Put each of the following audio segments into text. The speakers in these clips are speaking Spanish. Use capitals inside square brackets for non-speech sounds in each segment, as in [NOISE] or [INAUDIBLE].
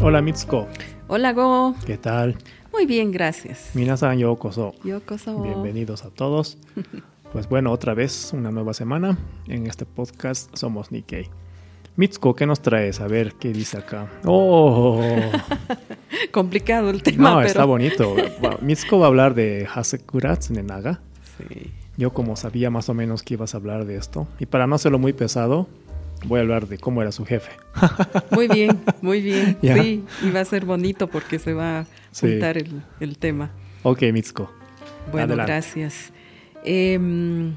Hola Mitsuko, Hola Go, ¿qué tal? muy bien, gracias. Minasan yokoso. Yokoso. Bienvenidos a todos. [LAUGHS] Pues bueno, otra vez una nueva semana. En este podcast somos Nikkei. Mitsuko, ¿qué nos traes? A ver, ¿qué dice acá? ¡Oh! [LAUGHS] Complicado el tema, No, pero... está bonito. Mitsuko va a hablar de Hasekura Tsunenaga. Sí. Yo como sabía más o menos que ibas a hablar de esto. Y para no hacerlo muy pesado, voy a hablar de cómo era su jefe. Muy bien, muy bien. [LAUGHS] Ya. Sí, y va a ser bonito porque se va a Sí. juntar el, el tema. Ok, Mitsuko. Bueno, Adelante. gracias. Em,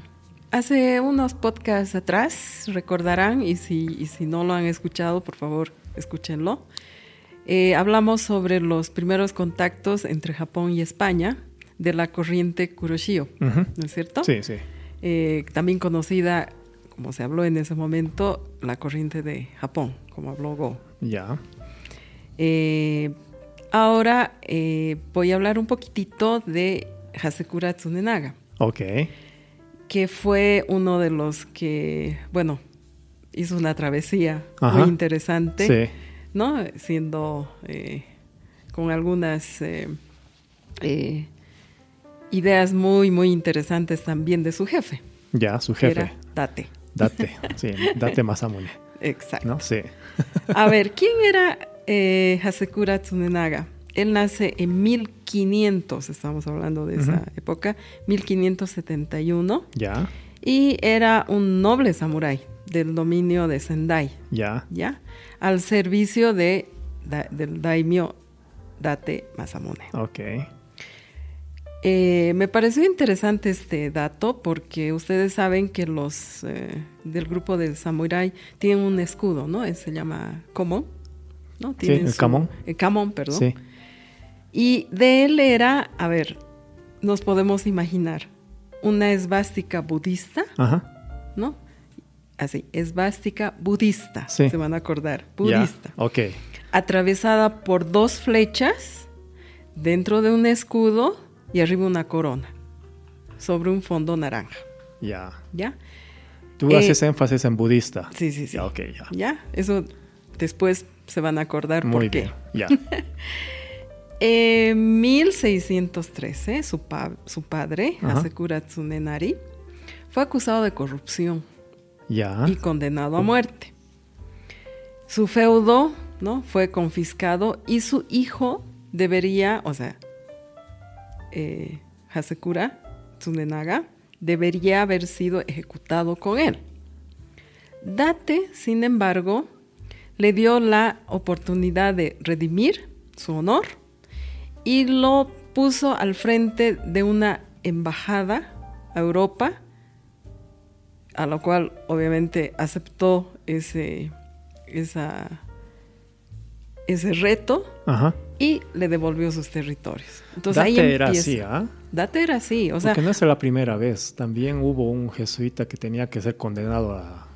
hace unos podcasts atrás, recordarán, y si, y si no lo han escuchado, por favor, escúchenlo. Eh, hablamos sobre los primeros contactos entre Japón y España de la corriente Kuroshio. ¿no es cierto? Sí, sí. Eh, también conocida, como se habló en ese momento, la corriente de Japón, como habló Go. Ya. Eh, ahora eh, voy a hablar un poquitito de Hasekura Tsunenaga, Ok. que fue uno de los que, bueno, hizo una travesía Ajá. muy interesante, Sí. ¿no? Siendo eh, con algunas eh, ideas muy, muy interesantes también de su jefe, Ya, su jefe. era Date. Date. Sí, date Masamune. Exacto. ¿No? Sí. A ver, ¿quién era eh, Hasekura Tsunenaga? Él nace en 1500, estamos hablando de esa Ujú. época, 1571, Ya. y era un noble samurái del dominio de Sendai, Ya. ¿ya? Al servicio de, da- del daimyo Date Masamune. Ok. Eh, me pareció interesante este dato porque ustedes saben que los eh, del grupo de samurái tienen un escudo, ¿no? Eh, Se llama Komon, ¿no? Tienen el kamon. El kamon, perdón. Sí. Y de él era, a ver, nos podemos imaginar una esvástica budista, Ajá. ¿no? Así, esvástica budista, Sí. se van a acordar, budista, Ok. atravesada por dos flechas dentro de un escudo y arriba una corona sobre un fondo naranja, Ya. ¿ya? Tú Eh, haces énfasis en budista. Sí, sí, sí. Ya, ok, ya. ¿Ya? Eso después se van a acordar Muy por qué. bien. Ya. [LAUGHS] En 1613, su, pa- su padre. Hasekura Tsunenari, fue acusado de corrupción Ya. y condenado a muerte. Su feudo ¿no? fue confiscado y su hijo debería, o sea, eh, Hasekura Tsunenaga, debería haber sido ejecutado con él. Date, sin embargo, le dio la oportunidad de redimir su honor y lo puso al frente de una embajada a Europa, a lo cual obviamente aceptó ese, ese reto Ajá. Y le devolvió sus territorios. Entonces ahí Date era así, ¿ah? Date era así, o sea, Porque no es la primera vez. También hubo un jesuita que tenía que ser condenado a,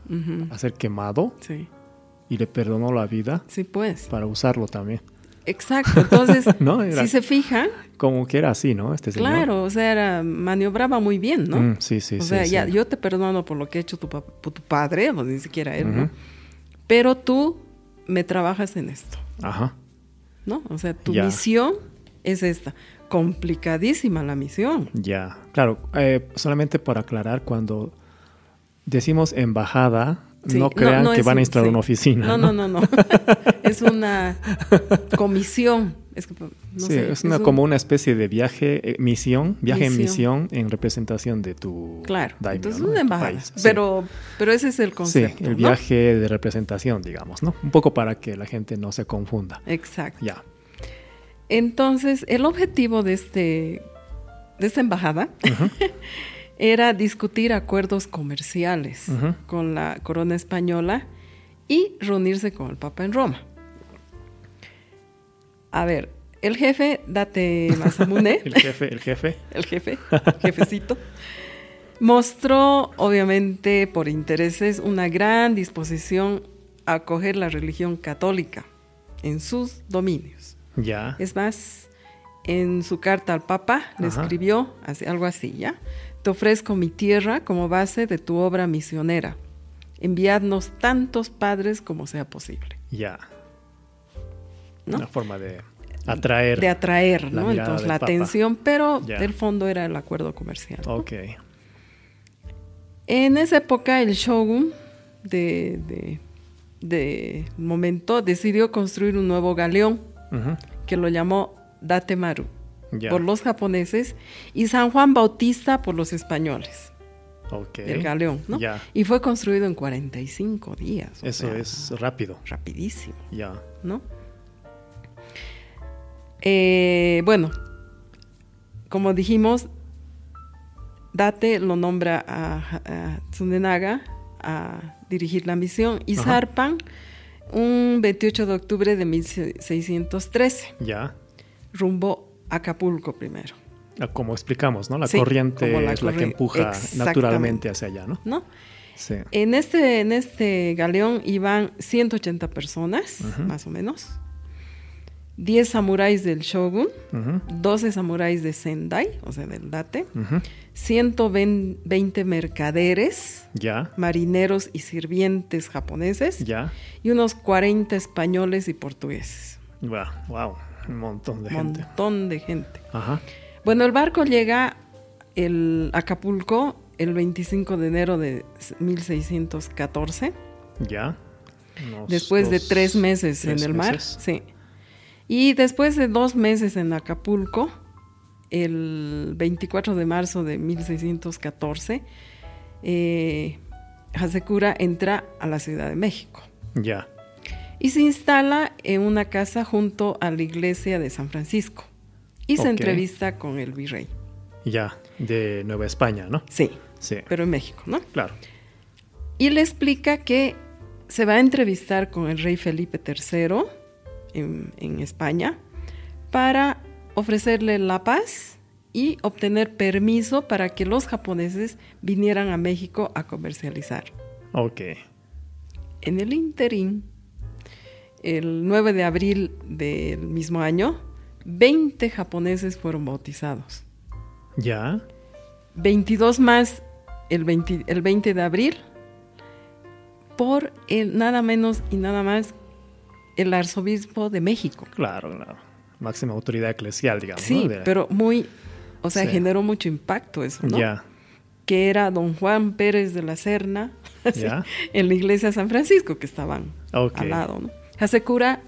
ser quemado sí, y le perdonó la vida sí pues, para usarlo también. exacto. Entonces, [LAUGHS] No, era- si se fijan, Como que era así, ¿no? Este señor. claro, o sea, era, maniobraba muy bien, ¿no? Mm, sí, sí, o sí. sea, sí. ya, yo te perdono por lo que ha hecho tu, pa- tu padre, o ni siquiera él, ¿no? Pero tú me trabajas en esto, Ajá. ¿No? O sea, tu Ya. misión es esta. Complicadísima la misión. Ya. Claro, eh, solamente para aclarar, cuando decimos embajada, Sí, no crean que van a instalar sí. una oficina. No, no, no, no. [LAUGHS] es una comisión. Es, que, no sí, sé, es una, un- como una especie de viaje, eh, misión, viaje en Misión. misión en representación de tu Claro, daimyo, entonces ¿no? una embajada. país. Sí. Pero, pero ese es el Sí, concepto. el ¿no? viaje de representación, digamos, ¿no? Un poco para que la gente no se confunda. Exacto. Ya. Entonces, el objetivo de, este, de esta embajada [LAUGHS] era discutir acuerdos comerciales con la corona española y reunirse con el Papa en Roma. A ver, el jefe, Date Masamune, [LAUGHS] El jefe, el jefe. el jefe, jefecito, mostró, obviamente, por intereses, una gran disposición a acoger la religión católica en sus dominios. Ya. Es más, en su carta al Papa le Ajá. escribió así- algo así, ¿ya? Te ofrezco mi tierra como base de tu obra misionera. Enviadnos tantos padres como sea posible. Ya. ¿No? Una forma de atraer. De atraer, la ¿no? Entonces la Papa. atención, pero del fondo era el acuerdo comercial. ¿no? Ok. En esa época el shogun de, de, de momento decidió construir un nuevo galeón que lo llamó Datemaru Ya. por los japoneses y San Juan Bautista por los españoles, Ok. el galeón, ¿no? Ya. Y fue construido en 45 días. Eso sea, es rápido. rapidísimo, Ya. ¿no? Eh, bueno, como dijimos, Date lo nombra a, a Tsunenaga a dirigir la misión y Ajá. zarpan un 28 de octubre de 1613, Ya. rumbo a Acapulco primero, Ah, Como explicamos, ¿no? La Sí, corriente la es la que empuja naturalmente hacia allá, ¿no? ¿no? Sí. En este, en este galeón iban 180 personas, más o menos, 10 samuráis del shogun, Ujú. 12 samuráis de Sendai, o sea, del Date, Ujú. 120 mercaderes, Ya. marineros y sirvientes japoneses Ya. y unos 40 españoles y portugueses. Wow. wow. Un montón de gente. Montón de gente. Ajá. Bueno, el barco llega el Acapulco el 25 de enero de 1614, Ya. Después de tres meses tres en el mar. meses. Sí. Y después de dos meses en Acapulco, el 24 de marzo de 1614, eh, Hasekura entra a la Ciudad de México Ya. y se instala en una casa junto a la iglesia de San Francisco y se entrevista con el virrey. Ya. De Nueva España, ¿no? Sí, Sí. pero en México, ¿no? Claro. Y le explica que se va a entrevistar con el rey Felipe III en, en España para ofrecerle la paz y obtener permiso para que los japoneses vinieran a México a comercializar. Ok. En el interín, el 9 de abril del mismo año, 20 japoneses fueron bautizados. Ya. 22 más el 20, el 20 de abril por el nada menos y nada más el arzobispo de México. Claro, la máxima autoridad eclesial, digamos. Sí, ¿no? De- pero muy, o sea, Sí. generó mucho impacto eso, ¿no? Ya. Que era don Juan Pérez de la Serna [LAUGHS] Ya. en la iglesia de San Francisco que estaban al lado, ¿no? Hasekura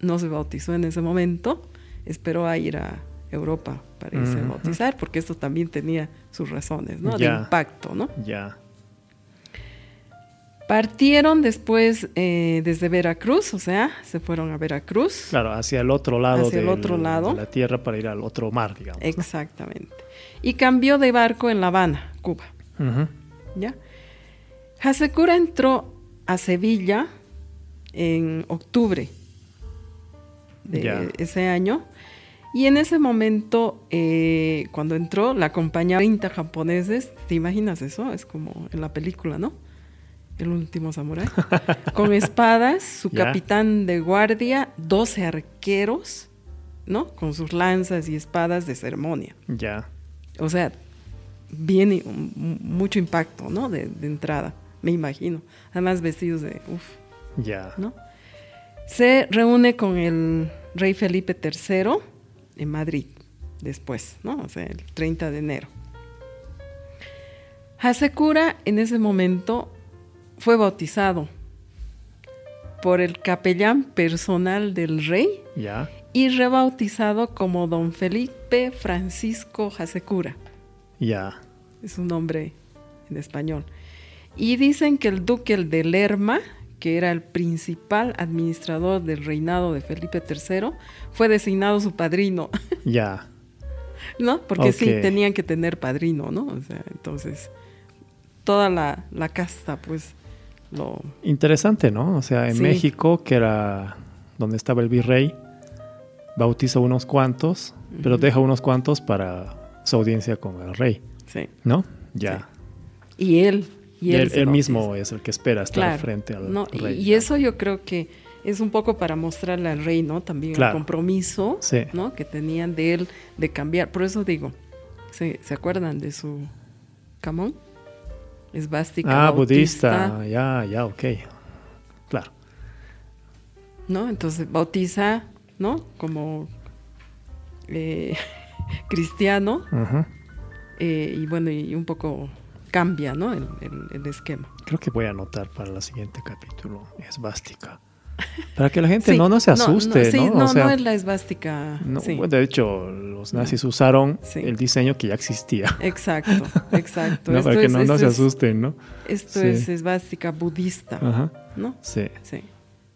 no se bautizó en ese momento, esperó a ir a Europa para irse a bautizar, porque esto también tenía sus razones, ¿no? De Ya. impacto, ¿no? Ya. Partieron después eh, desde Veracruz, o sea, se fueron a Veracruz. Claro, hacia el otro lado, Hacia el otro lado. de la tierra para ir al otro mar, digamos. ¿no? Exactamente. Y cambió de barco en La Habana, Cuba. ¿Ya? Hasekura entró a Sevilla en octubre de ese año. Y en ese momento, eh, cuando entró, la acompañaban 30 japoneses. ¿Te imaginas eso? Es como en la película, ¿no? El último samurái. Con espadas, su [LAUGHS] Ya. capitán de guardia, 12 arqueros, ¿no? Con sus lanzas y espadas de ceremonia. Ya. O sea, viene un- mucho impacto, ¿no? De, de entrada, me imagino. Además, vestidos de, uff, Ya. ¿no? Se reúne con el rey Felipe III en Madrid después, ¿no? O sea, el 30 de enero. Hasekura en ese momento fue bautizado por el capellán personal del rey Ya. y rebautizado como don Felipe Francisco Hasekura. Ya. Es un nombre en español. Y dicen que el duque el de Lerma, que era el principal administrador del reinado de Felipe III, fue designado su padrino, [LAUGHS] Ya. ¿no? Porque sí, tenían que tener padrino, ¿no? O sea, entonces, toda la, la casta, pues, lo... Interesante, ¿no? O sea, en Sí. México, que era donde estaba el virrey, bautiza unos cuantos, pero deja unos cuantos para su audiencia con el rey, Sí. ¿no? Ya. Y él... Y él, mismo es el que espera estar Claro, frente al ¿no? Y- rey. Y, eso yo creo que es un poco para mostrarle al rey, ¿no? También Claro. el compromiso, Sí. ¿no? Que tenían de él de cambiar. Por eso digo, ¿se, ¿se acuerdan de su camón? Esvástica Ah, bautista, budista. Ya, ya, ok. Claro. ¿no? Entonces bautiza, ¿no? Como eh, [LAUGHS] cristiano. Eh, y bueno, y un poco cambia, ¿no? El, el- el esquema. Creo que voy a anotar para el siguiente capítulo. Esvástica. Para que la gente Sí, no, no se asuste, ¿no? sí, O no, sea, no es la esvástica. no, sí. De hecho, los nazis usaron el diseño que ya existía. Exacto, [LAUGHS] exacto. ¿no? Esto Para que es- no, no esto se asusten, ¿no? Esto es esvástica budista, Ajá. ¿no? Sí, Sí.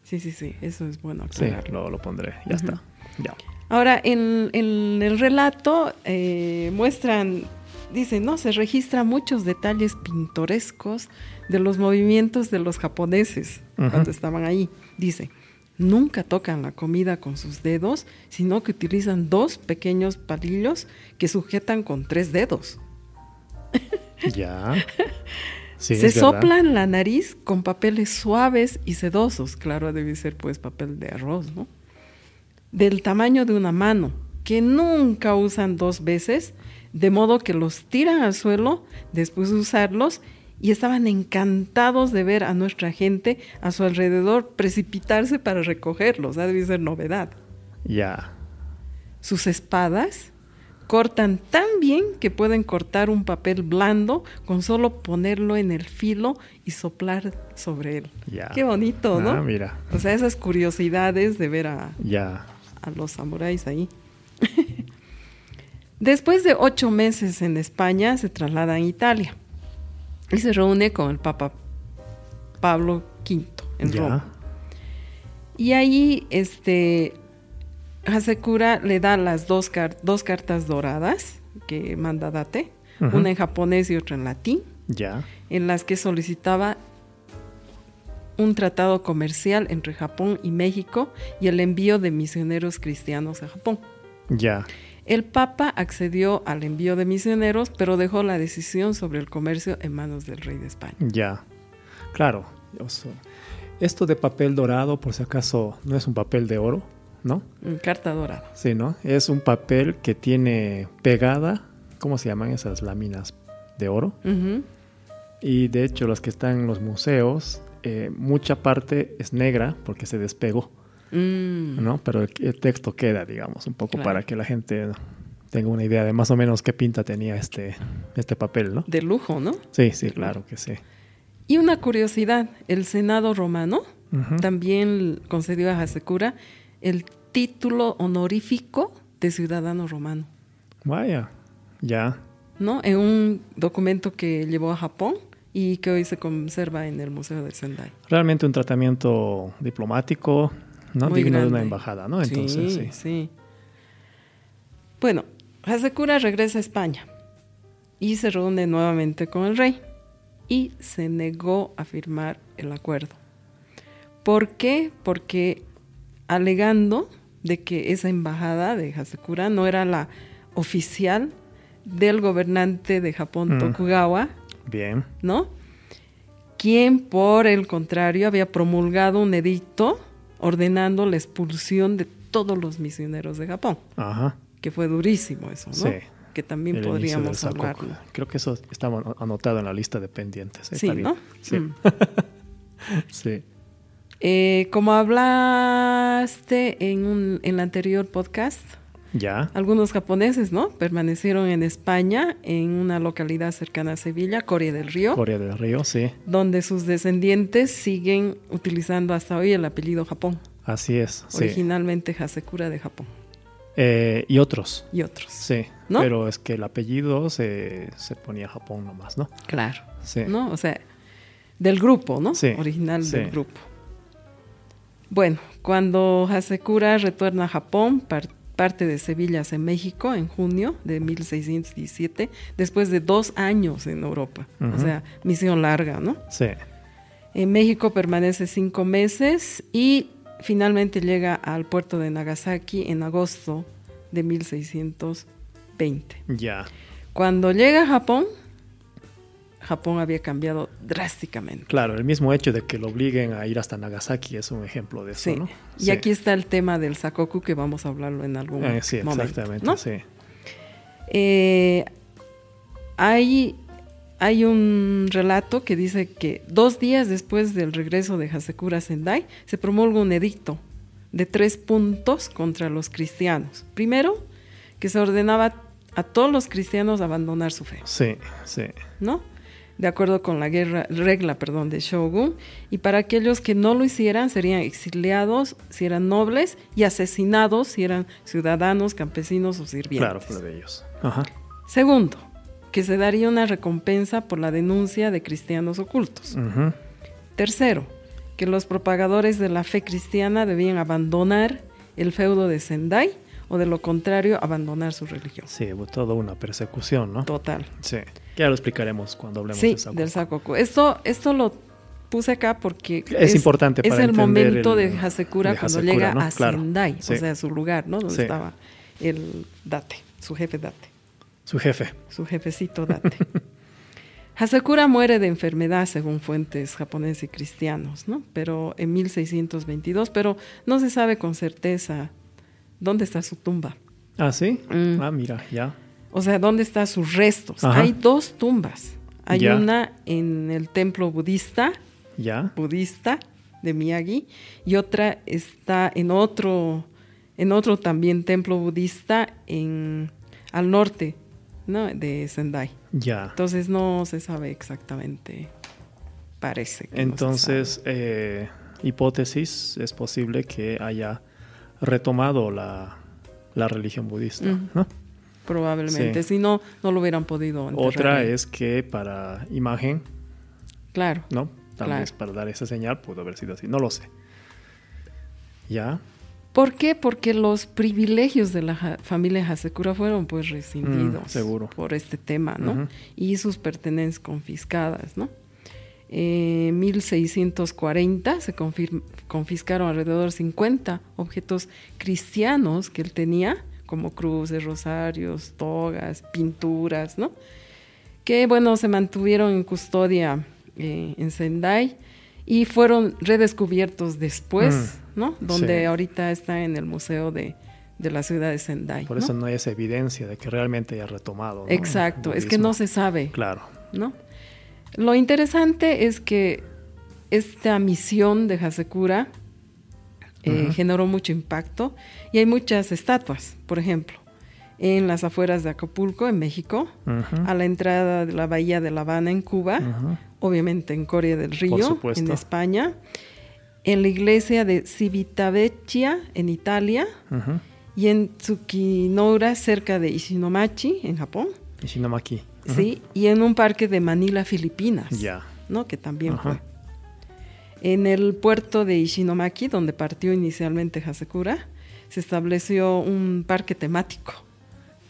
Sí, sí, sí. Eso es bueno sí, lo, lo pondré. Ya está. Ya. Ahora, en, en el relato eh, muestran, dicen, ¿no? Se registran muchos detalles pintorescos de los movimientos de los japoneses cuando estaban ahí. Dice, nunca tocan la comida con sus dedos, sino que utilizan dos pequeños palillos que sujetan con tres dedos. [LAUGHS] Ya. Sí, Se soplan la nariz con papeles suaves y sedosos. Claro, debe ser pues papel de arroz, ¿no? Del tamaño de una mano, que nunca usan dos veces, de modo que los tiran al suelo después de usarlos y estaban encantados de ver a nuestra gente a su alrededor precipitarse para recogerlos. ¿ah? Debe ser novedad. Ya. Sus espadas cortan tan bien que pueden cortar un papel blando con solo ponerlo en el filo y soplar sobre él. Ya. Qué bonito, ¿no? Ah, mira. O sea, esas curiosidades de ver a, a los samuráis ahí. [LAUGHS] Después de ocho meses en España, se traslada a Italia y se reúne con el Papa Pablo V en. Roma. Y ahí, este, Hasekura le da las dos, car- dos cartas doradas que manda Date, una en japonés y otra en latín, Ya. en las que solicitaba un tratado comercial entre Japón y México y el envío de misioneros cristianos a Japón. Ya. El Papa accedió al envío de misioneros, pero dejó la decisión sobre el comercio en manos del rey de España. Ya. Claro. esto de papel dorado, por si acaso, no es un papel de oro, ¿no? Mm, Carta dorada. Sí, ¿no? Es un papel que tiene pegada, ¿cómo se llaman esas láminas de oro? Y de hecho, las que están en los museos, eh, mucha parte es negra porque se despegó, Mm. ¿no? Pero el, texto queda, digamos, un poco Claro. para que la gente tenga una idea de más o menos qué pinta tenía este, este papel, ¿no? De lujo, ¿no? Sí, sí, claro que sí. Y una curiosidad, el Senado romano Ujú. también concedió a Hasekura el título honorífico de ciudadano romano, Vaya, ya. ¿no? En un documento que llevó a Japón y que hoy se conserva en el Museo de Sendai. Realmente un tratamiento diplomático, ¿no? Muy Digno de una embajada, ¿no? Entonces, sí. sí, sí. Bueno, Hasekura regresa a España y se reúne nuevamente con el rey y se negó a firmar el acuerdo. ¿Por qué? Porque alegando de que esa embajada de Hasekura no era la oficial del gobernante de Japón, Mm. Tokugawa, Bien. ¿no? Quien, por el contrario, había promulgado un edicto ordenando la expulsión de todos los misioneros de Japón, Ajá. que fue durísimo eso, ¿no? Sí. Que también El podríamos hablar. Creo que eso estaba ano- anotado en la lista de pendientes. Sí, Está bien. ¿no? Sí. Mm. [LAUGHS] sí. Eh, como hablaste en, un, en el anterior podcast, Ya. algunos japoneses, ¿no? Permanecieron en España, en una localidad cercana a Sevilla, Corea del Río, Corea del Río, sí. donde sus descendientes siguen utilizando hasta hoy el apellido Japón, Así es. Sí. originalmente Hasekura de Japón Eh, y otros. y otros. Sí. ¿No? Pero es que el apellido se, se ponía Japón nomás, ¿no? Claro. Sí. ¿no? O sea, del grupo, ¿no? Sí, Original sí. del grupo. Bueno, cuando Hasekura retorna a Japón, par- parte de Sevilla hacia México en junio de 1617, después de dos años en Europa. O sea, misión larga, ¿no? Sí. En México permanece cinco meses y finalmente llega al puerto de Nagasaki en agosto de 1620. Ya. Cuando llega a Japón, Japón había cambiado drásticamente. Claro, el mismo hecho de que lo obliguen a ir hasta Nagasaki es un ejemplo de eso, Sí. ¿no? Y Sí. aquí está el tema del sakoku que vamos a hablarlo en algún Eh, sí, momento. exactamente, ¿no? sí. Eh, hay, hay un relato que dice que dos días después del regreso de Hasekura a Sendai se promulga un edicto de tres puntos contra los cristianos. Primero, que se ordenaba a todos los cristianos abandonar su fe. Sí, sí. ¿No? De acuerdo con la guerra, regla perdón, de Shogun. Y para aquellos que no lo hicieran, serían exiliados si eran nobles y asesinados si eran ciudadanos, campesinos o sirvientes. Claro, plebeyos. Ajá. Segundo, que se daría una recompensa por la denuncia de cristianos ocultos. Tercero, que los propagadores de la fe cristiana debían abandonar el feudo de Sendai o de lo contrario abandonar su religión. Sí, hubo toda una persecución, ¿no? Total. Sí. Ya lo explicaremos cuando hablemos Sí, de del Sakoku. Esto, esto lo puse acá porque Es importante es para el entender momento el- de Hasekura de cuando llega ¿no? a Claro. Sendai, Sí. o sea, su lugar, ¿no? Donde Sí. estaba el Date, su jefe Date, Su jefe. su jefecito Date. [LAUGHS] Hasekura muere de enfermedad según fuentes japoneses y cristianos, ¿no? Pero en 1622, pero no se sabe con certeza dónde está su tumba. Ah, sí. Mm. Ah, mira, ya. O sea, ¿dónde están sus restos? Ajá. Hay dos tumbas. Hay Ya. una en el templo budista, Ya. budista de Miyagi, y otra está en otro, en otro también templo budista en al norte, ¿no? De Sendai. Ya. Entonces no se sabe exactamente. Parece. que no se Entonces, eh, hipótesis, es posible que haya retomado la, la religión budista. ¿no? Probablemente. Sí. Si no, no lo hubieran podido. enterrar Otra es que para imagen, Claro. ¿no? Tal Claro. vez para dar esa señal pudo haber sido así, no lo sé. Ya. ¿Por qué? Porque los privilegios de la ja- familia Hasekura fueron pues rescindidos Mm, seguro. por este tema, ¿no? Y sus pertenencias confiscadas, ¿no? En 1640 se confiscaron alrededor de 50 objetos cristianos que él tenía, como cruces, rosarios, togas, pinturas, ¿no? Que, bueno, se mantuvieron en custodia eh, en Sendai y fueron redescubiertos después, ¿no? Donde sí. ahorita está en el museo de, de la ciudad de Sendai. Por ¿no? eso no hay esa evidencia de que realmente haya retomado. ¿no? Exacto, es que no se sabe, Claro. ¿no? Lo interesante es que esta misión de Hasekura eh, generó mucho impacto y hay muchas estatuas, por ejemplo, en las afueras de Acapulco, en México, a la entrada de la bahía de La Habana, en Cuba, obviamente en Corea del Río, en España, en la iglesia de Civitavecchia, en Italia, y en Tsukinora, cerca de Ishinomachi, en Japón. Ishinomaki. Sí, y en un parque de Manila, Filipinas. Ya. ¿no? Que también fue. En el puerto de Ishinomaki, donde partió inicialmente Hasekura, se estableció un parque temático,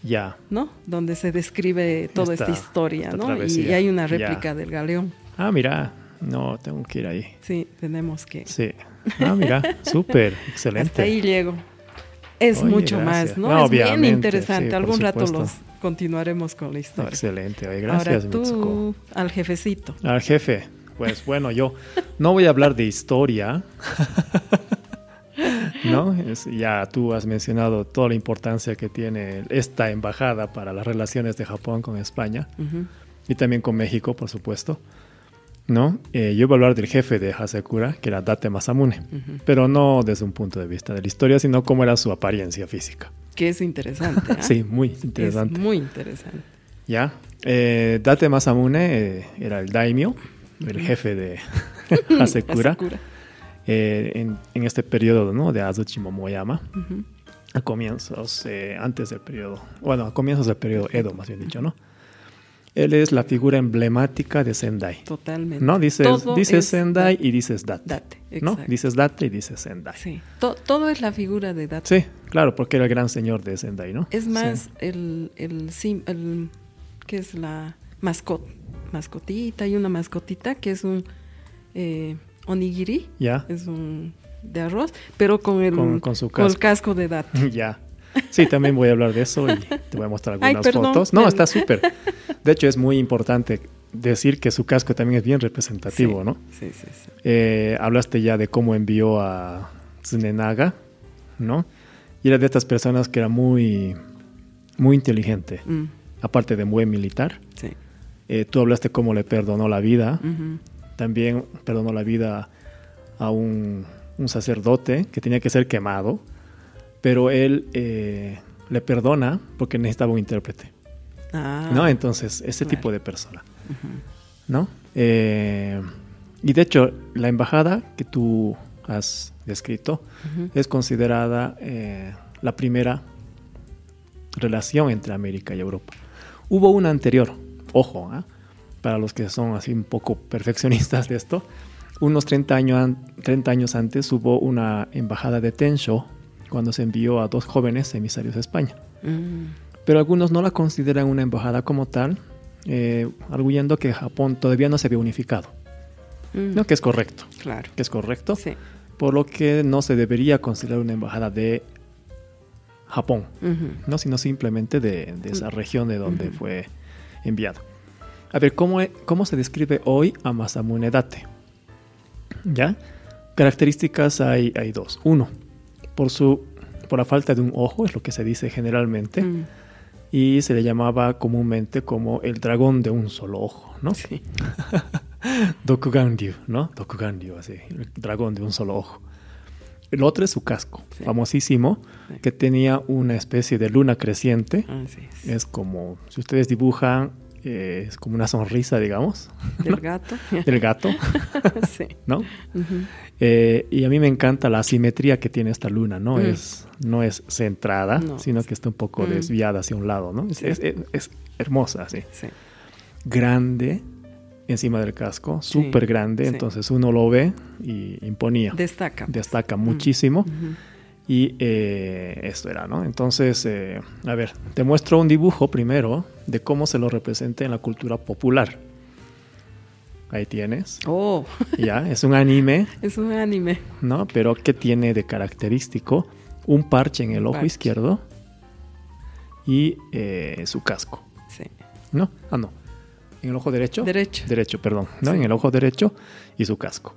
Ya. ¿no? Donde se describe toda esta, Esta- historia, esta ¿no? Y, y hay una réplica del galeón. Ah, mira. No, tengo que ir ahí. Sí, tenemos que. Sí. Ah, mira. [LAUGHS] Súper. Excelente. Hasta ahí llego. Es Oye, mucho gracias. más, ¿no? No, es bien interesante. sí, Algún rato los continuaremos con la historia. Excelente. Oye, gracias, Ahora tú, Mitsuko. al jefecito. Al jefe. Pues bueno, yo no voy a hablar de historia. [LAUGHS] ¿No? Es- ya tú has mencionado toda la importancia que tiene esta embajada para las relaciones de Japón con España y también con México, por supuesto. ¿No? Eh, yo voy a hablar del jefe de Hasekura, que era Date Masamune, pero no desde un punto de vista de la historia, sino cómo era su apariencia física. Que es interesante. ¿ah? [LAUGHS] Sí, muy interesante. Es muy interesante. Ya. Eh, Date Masamune eh, era el daimyo, el jefe de [LAUGHS] [LAUGHS] Hasekura, Hasekura. eh, en, en este periodo ¿no? de Azuchi Momoyama, a comienzos, eh, antes del periodo, bueno, a comienzos del periodo Edo, más bien dicho, ¿no? Él es la figura emblemática de Sendai. Totalmente. ¿No? Dices, Todo dices es Sendai Date. y dices Date. Date, ¿No? Dices Date y dices Sendai. Sí. Sí. To- todo es la figura de Date. claro, porque era el gran señor de Sendai, ¿no? Es Sí. más el, el, sim- el- que es la mascot, mascotita, hay una mascotita que es un eh, onigiri, Ya. es un de arroz, pero con el, Con- con su el casco. casco de Date. [LAUGHS] Ya. Sí, también voy a hablar de eso y te voy a mostrar algunas fotos. No, está súper. De hecho, es muy importante decir que su casco también es bien representativo, Sí, ¿no? Sí, sí, sí. Eh, hablaste ya de cómo envió a Tsunenaga, ¿no? Y era de estas personas que era muy, muy inteligente, Mm, aparte de buen militar. sí. Eh, tú hablaste cómo le perdonó la vida. También perdonó la vida a un un sacerdote que tenía que ser quemado, pero él eh, le perdona porque necesitaba un intérprete. Ah, ¿no? Entonces, ese Claro. tipo de persona, ¿no? Eh, y de hecho, la embajada que tú has descrito ujú. es considerada eh, la primera relación entre América y Europa. Hubo una anterior, ojo, ¿ah? para los que son así un poco perfeccionistas de esto, unos 30 años, an- 30 años antes hubo una embajada de Tensho cuando se envió a dos jóvenes emisarios a España Mm, pero algunos no la consideran una embajada como tal, eh, arguyendo que Japón todavía no se había unificado, mm, ¿no? que es correcto, Claro. que es correcto, Sí. por lo que no se debería considerar una embajada de Japón. ¿no? sino simplemente de, de esa región de donde fue enviado. A ver, ¿cómo, e- ¿cómo se describe hoy a Masamune Date? ¿Ya? Características hay, hay dos. Uno, por, su, por la falta de un ojo, es lo que se dice generalmente, Mm, y se le llamaba comúnmente como el dragón de un solo ojo, ¿no? Sí. [LAUGHS] Dokuganryu, ¿no? Dokuganryu, así, el dragón de un solo ojo. El otro es su casco, Sí. famosísimo, Sí. que tenía una especie de luna creciente. Así es. Es como, si ustedes dibujan, eh, es como una sonrisa, digamos, [LAUGHS] Del gato. del gato, [LAUGHS] sí. ¿no? Eh, y a mí me encanta la asimetría que tiene esta luna, ¿no? Mm. Es, no es centrada, No. sino que está un poco Mm. desviada hacia un lado, ¿no? Es, Sí. es- es- es hermosa, sí. Sí. Grande encima del casco, súper grande, entonces uno lo ve y imponía. Destaca. pues. Destaca muchísimo. Ujú. Y eh, esto era, ¿no? Entonces, eh, a ver, te muestro un dibujo primero de cómo se lo representa en la cultura popular. Ahí tienes. Oh, [LAUGHS] Ya, es un anime, es un anime. ¿no? Pero ¿qué tiene de característico? Un parche en el ojo parche. izquierdo y eh, su casco, Sí. ¿no? Ah, no. En el ojo derecho. Derecho. Derecho, perdón. ¿no? Sí. En el ojo derecho y su casco.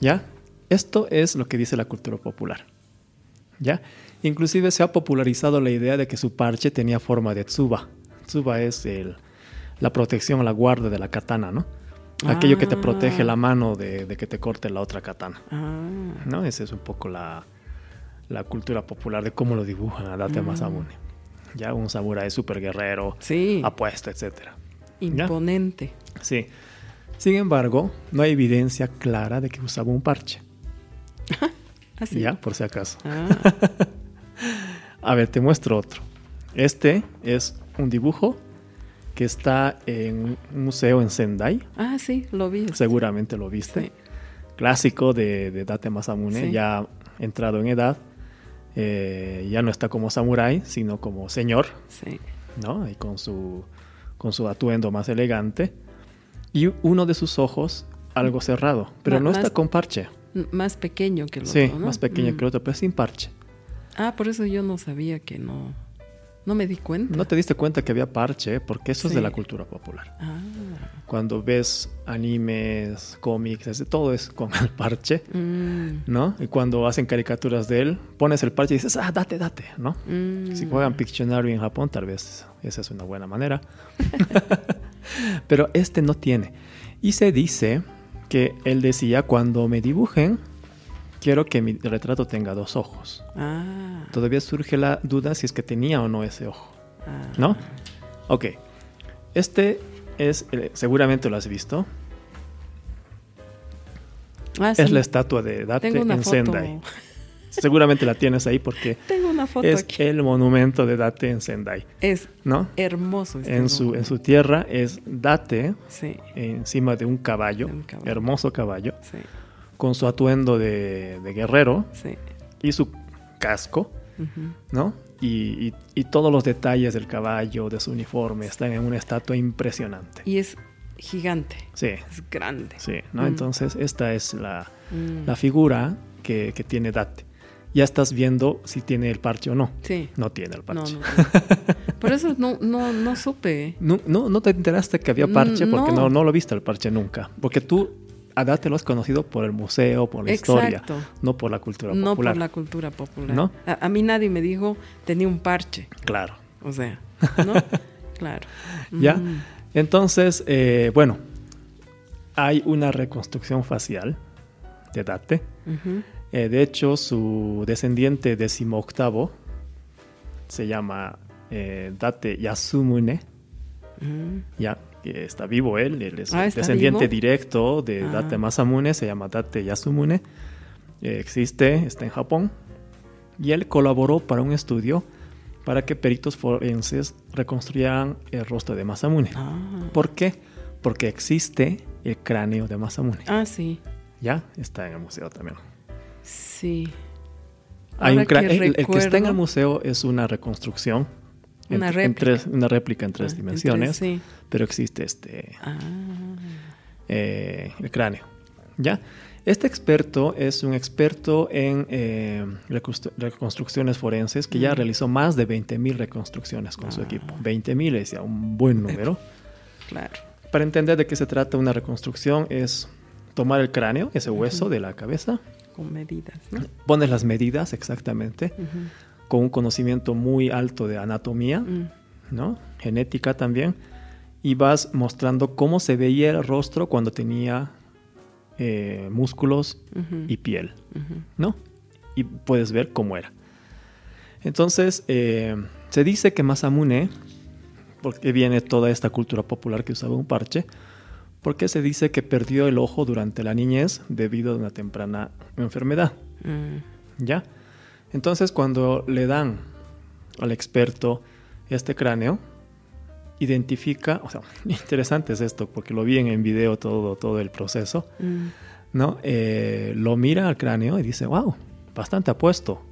¿Ya? Esto es lo que dice la cultura popular. ¿Ya? Inclusive se ha popularizado la idea de que su parche tenía forma de tsuba. Tsuba es el, la protección, la guarda de la katana, ¿no? Aquello que te Ah. protege la mano de, de que te corte la otra katana. Ah, ¿No? Esa es un poco la, la cultura popular de cómo lo dibujan a Date Ah. Masamune. Ya un samurái súper guerrero, sí. apuesto, etcétera. Imponente. Sí. Sin embargo, no hay evidencia clara de que usaba un parche. [LAUGHS] Así. Ya, por si acaso. Ah, [LAUGHS] A ver, te muestro otro. Este es un dibujo que está en un museo en Sendai. ah, sí, lo vi. Seguramente lo viste. Sí. Clásico de, de Date Masamune, Sí. ya entrado en edad. Eh, ya no está como samurái, sino como señor, Sí. ¿no? Y con su, con su atuendo más elegante. Y uno de sus ojos algo cerrado, pero no está con parche. Más pequeño que el Sí, otro, ¿no? más pequeño Mm. que el otro, pero sin parche. Ah, por eso yo no sabía que no. No me di cuenta. No te diste cuenta que había parche, porque eso es de Sí. la cultura popular. Ah. Cuando ves animes, cómics, todo es con el parche, Mm, ¿no? Y cuando hacen caricaturas de él, pones el parche y dices, ah, date, date, ¿no? mm. Si juegan Pictionary en Japón, tal vez esa es una buena manera. [LAUGHS] Pero este no tiene. Y se dice que él decía, cuando me dibujen, quiero que mi retrato tenga dos ojos. Ah. Todavía surge la duda si es que tenía o no ese ojo. ah. ¿No? Ok. Este es, eh, seguramente lo has visto, Ah, es sí. la estatua de Date en foto. Sendai. Seguramente la tienes ahí porque Tengo una foto es aquí. el monumento de Date en Sendai, Es ¿no? hermoso. Este En su, en su tierra es Date Sí, encima de un caballo, De un caballo. hermoso caballo, sí, con su atuendo de, de guerrero sí. y su casco. ¿no? Y, y- y todos los detalles del caballo, de su uniforme, están en una estatua impresionante. Y es gigante. Sí, Es grande. sí, ¿no? Mm. Entonces esta es la, Mm. la figura que, que tiene Date. Ya estás viendo si tiene el parche o no. Sí. No tiene el No, parche. no. Por eso no, no, no supe. No, no, no te enteraste que había parche Mm, porque no. no. no lo viste el parche nunca. Porque tú a Date lo has conocido por el museo, por la historia, Exacto. no por la cultura No popular. por la cultura popular. ¿No? A, a mí nadie me dijo tenía un parche. Claro. O sea, [LAUGHS] ¿no? claro. ¿Ya? Mm. Entonces, eh, bueno, hay una reconstrucción facial de Date Ujú. Eh, de hecho, su descendiente decimoctavo se llama eh, Date Yasumune. Mm. Ya, que está vivo él, él es Ah, el ¿está descendiente vivo? directo de Ah. Date Masamune, se llama Date Yasumune. Eh, existe, está en Japón. Y él colaboró para un estudio para que peritos forenses reconstruyeran el rostro de Masamune. Ah. ¿Por qué? Porque existe el cráneo de Masamune. Ah, sí. Ya está en el museo también. Sí. Hay un el, que está en el museo es una reconstrucción. Una en réplica. tres- una réplica en tres Ah, en dimensiones. tres, sí. Pero existe este Ah. eh, el cráneo. ¿Ya? Este experto es un experto en eh, reconstru- reconstrucciones forenses que ya realizó más de 20.000 reconstrucciones con su Ah. equipo. 20.000 es ya un buen número. Claro. Para entender de qué se trata una reconstrucción es tomar el cráneo, ese hueso de la cabeza, Con medidas, ¿no? pones las medidas exactamente, con un conocimiento muy alto de anatomía, Mm. ¿no? Genética también, y vas mostrando cómo se veía el rostro cuando tenía eh, músculos y piel. ¿no? Y puedes ver cómo era. Entonces, eh, se dice que Masamune, porque viene toda esta cultura popular que usaba un parche, porque se dice que perdió el ojo durante la niñez debido a una temprana enfermedad. Mm. ¿Ya? Entonces, cuando le dan al experto este cráneo, identifica, o sea, [LAUGHS] interesante es esto, porque lo vi en, en video todo, todo el proceso, Mm. ¿no? Eh, lo mira al cráneo y dice, wow, bastante apuesto.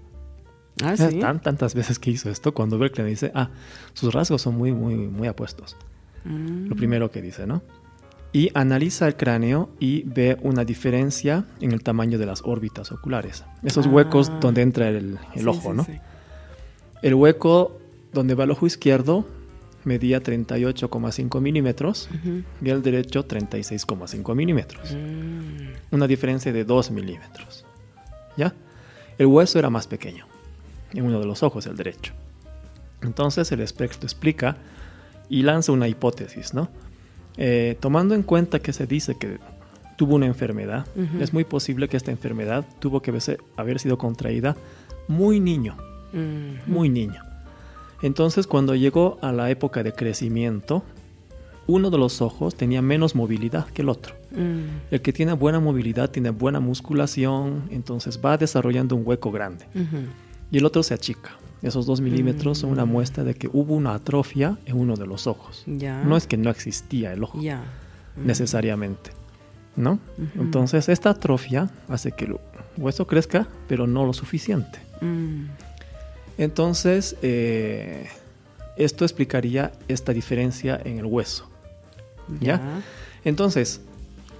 Ah, sí. Tan, tantas veces que hizo esto, cuando ve el cráneo dice, ah, sus rasgos son muy, muy, muy apuestos. Mm. Lo primero que dice, ¿no? Y analiza el cráneo y ve una diferencia en el tamaño de las órbitas oculares. Esos Ah. huecos donde entra el, el Sí, ojo, sí, ¿no? sí. El hueco donde va el ojo izquierdo medía 38,5 milímetros Ujú. y el derecho 36,5 milímetros. Mm. Una diferencia de 2 milímetros. ¿Ya? El hueso era más pequeño en uno de los ojos, el derecho. Entonces el experto explica y lanza una hipótesis, ¿no? Eh, tomando en cuenta que se dice que tuvo una enfermedad, Ujú. es muy posible que esta enfermedad tuvo que haber sido contraída muy niño Mm. muy niño. Entonces, cuando llegó a la época de crecimiento, uno de los ojos tenía menos movilidad que el otro. Mm. El que tiene buena movilidad tiene buena musculación, entonces va desarrollando un hueco grande. Ujú. Y el otro se achica. Esos dos milímetros son una Mm. muestra de que hubo una atrofia en uno de los ojos. Ya. No es que no existía el ojo Ya. Mm. necesariamente, ¿no? Entonces, esta atrofia hace que el hueso crezca, pero no lo suficiente. Mm. Entonces, eh, esto explicaría esta diferencia en el hueso. ¿Ya? Entonces,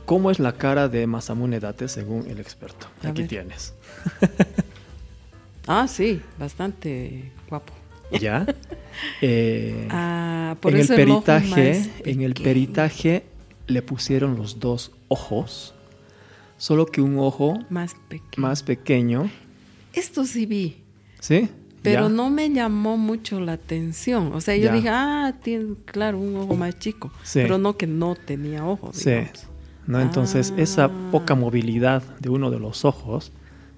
¿cómo es la cara de Masamune Date según el experto? A Aquí ver. tienes. [LAUGHS] Ah, sí, bastante guapo. ¿Ya? [LAUGHS] Eh, Ah, por en el peritaje, en el peritaje le pusieron los dos ojos, solo que un ojo Más pequeño. más pequeño, Esto sí vi, ¿sí? pero ¿Ya? no me llamó mucho la atención. O sea, yo Ya. dije, ah, tiene, claro, un ojo más chico. Sí. Pero no que no tenía ojos, Sí. ¿no? Entonces, esa Ah. poca movilidad de uno de los ojos,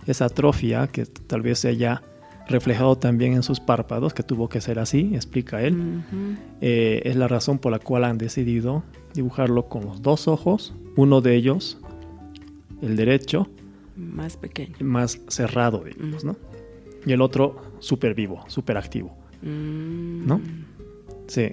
esa atrofia que tal vez se haya reflejado también en sus párpados, que tuvo que ser así, explica él, eh, es la razón por la cual han decidido dibujarlo con los dos ojos, uno de ellos, el derecho, Más pequeño. más cerrado, digamos, ¿no? Y el otro súper vivo, súper activo, Mm. ¿no? Sí.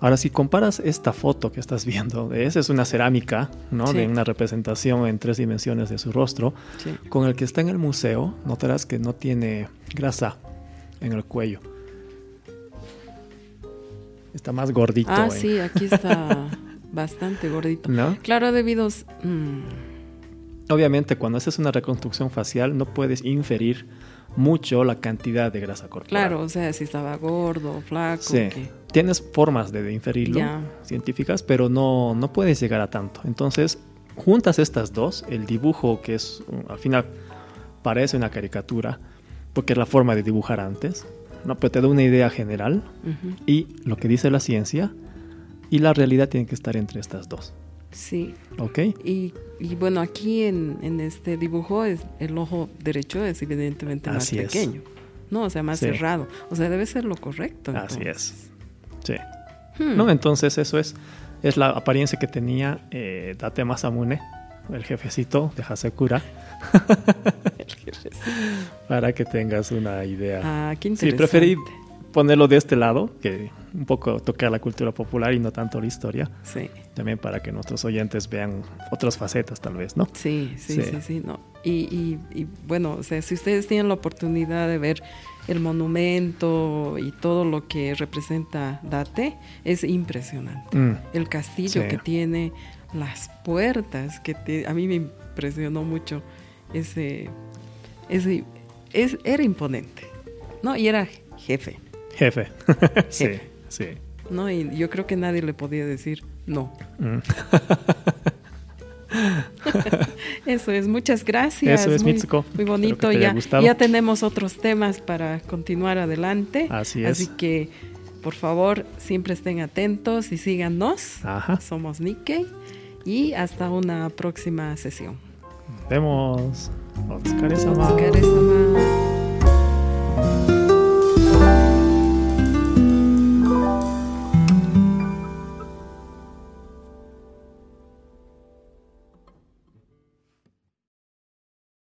Ahora, si comparas esta foto que estás viendo, esa es una cerámica, ¿no? Sí. De una representación en tres dimensiones de su rostro, Sí. con el que está en el museo, notarás que no tiene grasa en el cuello. Está más gordito. Ah, ¿eh? sí, aquí está [LAUGHS] bastante gordito. ¿No? Claro, debido... a- mm, Obviamente, cuando haces una reconstrucción facial, no puedes inferir mucho la cantidad de grasa corporal. claro, o sea, si estaba gordo, flaco. Sí. que- Tienes formas de, inferirlo, científicas, pero no, no puedes llegar a tanto. Entonces, juntas estas dos, el dibujo que es, al final, parece una caricatura, porque es la forma de dibujar antes, ¿no? pero te da una idea general y lo que dice la ciencia y la realidad tienen que estar entre estas dos. Sí. ¿Ok? Y, y bueno, aquí en, en este dibujo es, el ojo derecho es evidentemente más Así es. pequeño. No, o sea, más Sí. cerrado. O sea, debe ser lo correcto. Así es. Sí. Hmm. ¿No? Entonces eso es, es la apariencia que tenía eh, Date Masamune, el jefecito de Hasekura, [LAUGHS] El jefe, sí. para que tengas una idea. Ah, qué sí, interesante. preferí ponerlo de este lado, que un poco tocar la cultura popular y no tanto la historia, Sí. también para que nuestros oyentes vean otras facetas tal vez, ¿no? Sí, sí, Sí. sí, sí, no. Y, y, y, bueno, o sea, si ustedes tienen la oportunidad de ver el monumento y todo lo que representa Date, es impresionante. Mm, El castillo Sí. que tiene, las puertas que te- a mí me impresionó mucho ese, ese es, era imponente, ¿no? Y era jefe, jefe. sí, Jefe. sí. ¿no? Y yo creo que nadie le podía decir no. Mm. [LAUGHS] Eso es, muchas gracias. Eso es, muy, Mitsuko. Muy bonito. ya tenemos otros temas para continuar adelante. Así es. Así que, por favor, siempre estén atentos y síganos. Ajá. Somos Nikkei. Y hasta una próxima sesión. Nos vemos. Otsukaresama. Otsukaresama.